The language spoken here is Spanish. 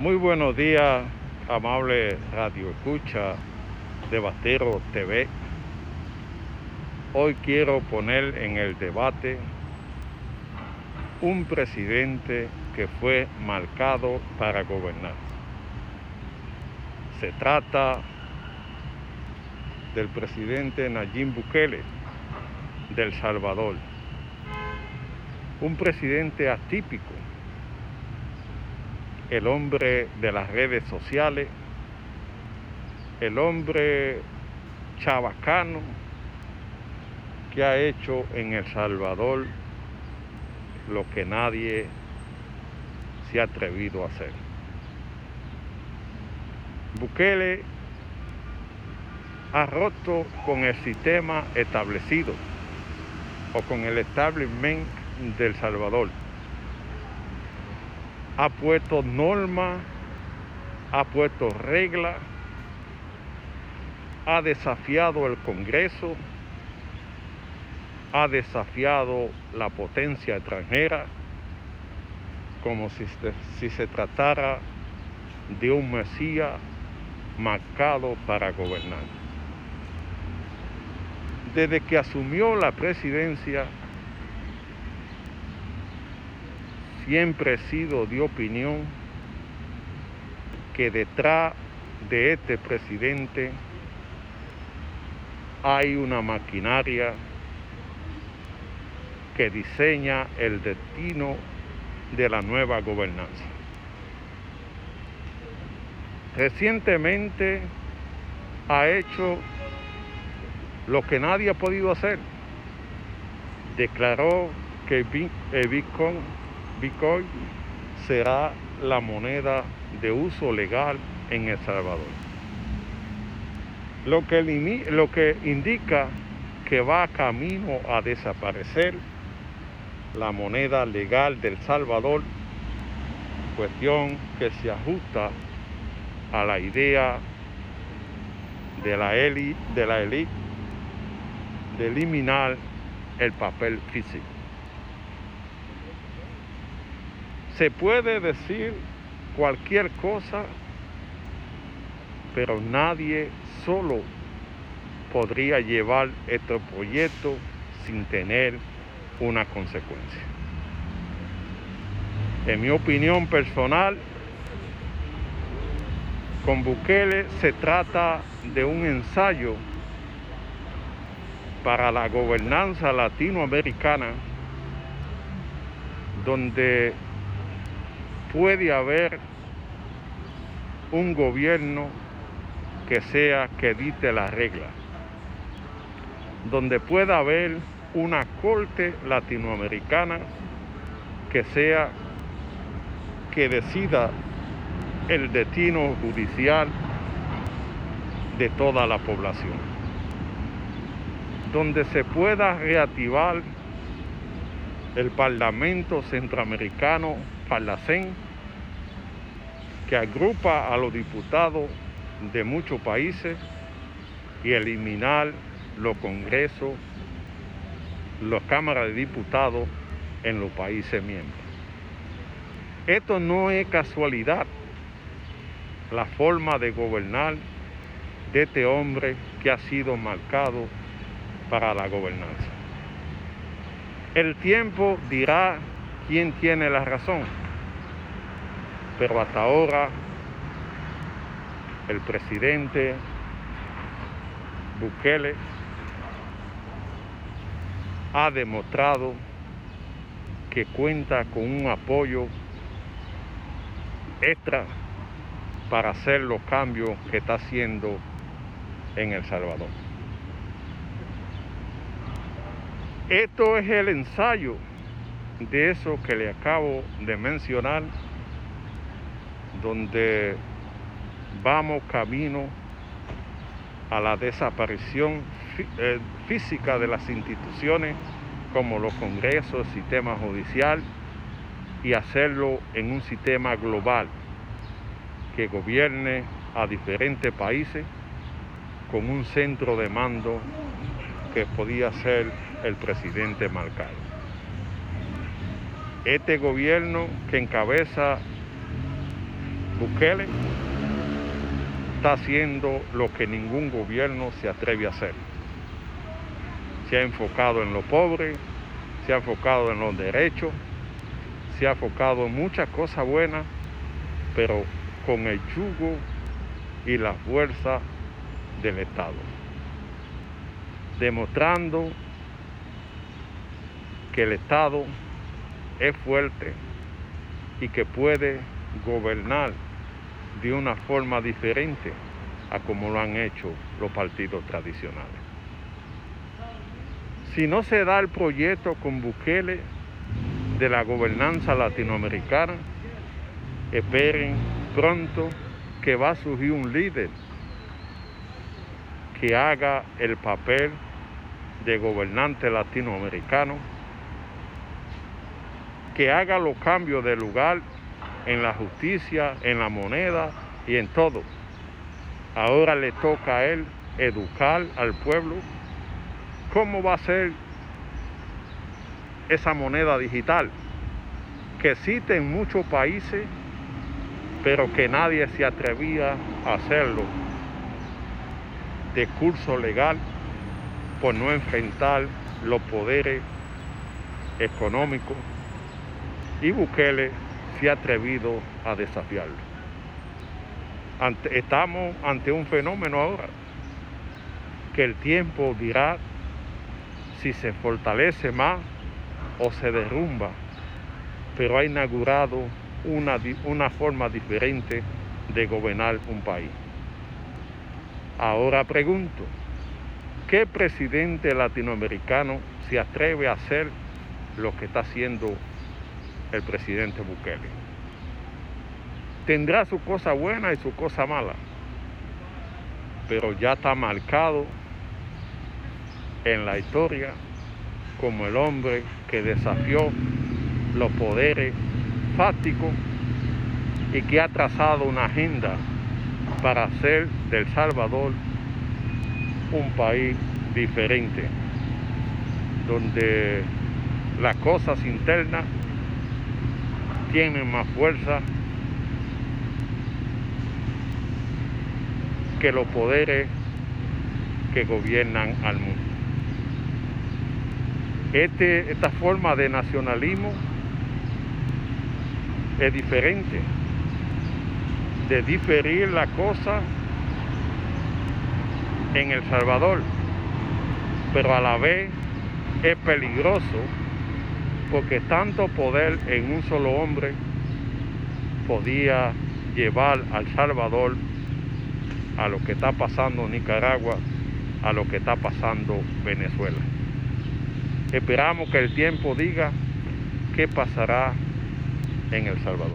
Muy buenos días, amable Radio Escucha de Batero TV. Hoy quiero poner en el debate un presidente que fue marcado para gobernar. Se trata del presidente Nayib Bukele del Salvador. Un presidente atípico el hombre de las redes sociales, el hombre chabacano que ha hecho en El Salvador lo que nadie se ha atrevido a hacer. Bukele ha roto con el sistema establecido o con el establishment del Salvador ha puesto normas, ha puesto reglas, ha desafiado el Congreso, ha desafiado la potencia extranjera como si, si se tratara de un Mesías marcado para gobernar. Desde que asumió la presidencia, siempre he sido de opinión que detrás de este presidente hay una maquinaria que diseña el destino de la nueva gobernanza. Recientemente ha hecho lo que nadie ha podido hacer. Declaró que el Bitcoin Bitcoin será la moneda de uso legal en El Salvador. Lo que, lo que indica que va camino a desaparecer la moneda legal del Salvador, cuestión que se ajusta a la idea de la élite de, de eliminar el papel físico. Se puede decir cualquier cosa, pero nadie solo podría llevar este proyecto sin tener una consecuencia. En mi opinión personal, con Bukele se trata de un ensayo para la gobernanza latinoamericana donde puede haber un gobierno que sea que dite la regla, donde pueda haber una corte latinoamericana que sea que decida el destino judicial de toda la población, donde se pueda reactivar el Parlamento Centroamericano Parlacén que agrupa a los diputados de muchos países y eliminar los congresos, las cámaras de diputados en los países miembros. Esto no es casualidad, la forma de gobernar de este hombre que ha sido marcado para la gobernanza. El tiempo dirá quién tiene la razón pero hasta ahora el presidente Bukele ha demostrado que cuenta con un apoyo extra para hacer los cambios que está haciendo en El Salvador. Esto es el ensayo de eso que le acabo de mencionar donde vamos camino a la desaparición eh, física de las instituciones como los congresos, el sistema judicial y hacerlo en un sistema global que gobierne a diferentes países con un centro de mando que podía ser el presidente marcado. Este gobierno que encabeza Bukele está haciendo lo que ningún gobierno se atreve a hacer. Se ha enfocado en lo pobre, se ha enfocado en los derechos, se ha enfocado en muchas cosas buenas, pero con el yugo y la fuerza del Estado, demostrando que el Estado es fuerte y que puede gobernar de una forma diferente a como lo han hecho los partidos tradicionales. Si no se da el proyecto con Bukele de la gobernanza latinoamericana, esperen pronto que va a surgir un líder que haga el papel de gobernante latinoamericano, que haga los cambios de lugar en la justicia, en la moneda y en todo. Ahora le toca a él educar al pueblo cómo va a ser esa moneda digital que existe en muchos países, pero que nadie se atrevía a hacerlo de curso legal por no enfrentar los poderes económicos y Bukele se ha atrevido a desafiarlo. estamos ante un fenómeno ahora que el tiempo dirá si se fortalece más o se derrumba, pero ha inaugurado una, una forma diferente de gobernar un país. Ahora pregunto, ¿qué presidente latinoamericano se atreve a hacer lo que está haciendo el presidente Bukele. Tendrá su cosa buena y su cosa mala, pero ya está marcado en la historia como el hombre que desafió los poderes fácticos y que ha trazado una agenda para hacer del Salvador un país diferente, donde las cosas internas tienen más fuerza que los poderes que gobiernan al mundo. Este, esta forma de nacionalismo es diferente, de diferir la cosa en El Salvador, pero a la vez es peligroso porque tanto poder en un solo hombre podía llevar al Salvador a lo que está pasando Nicaragua, a lo que está pasando Venezuela. Esperamos que el tiempo diga qué pasará en El Salvador.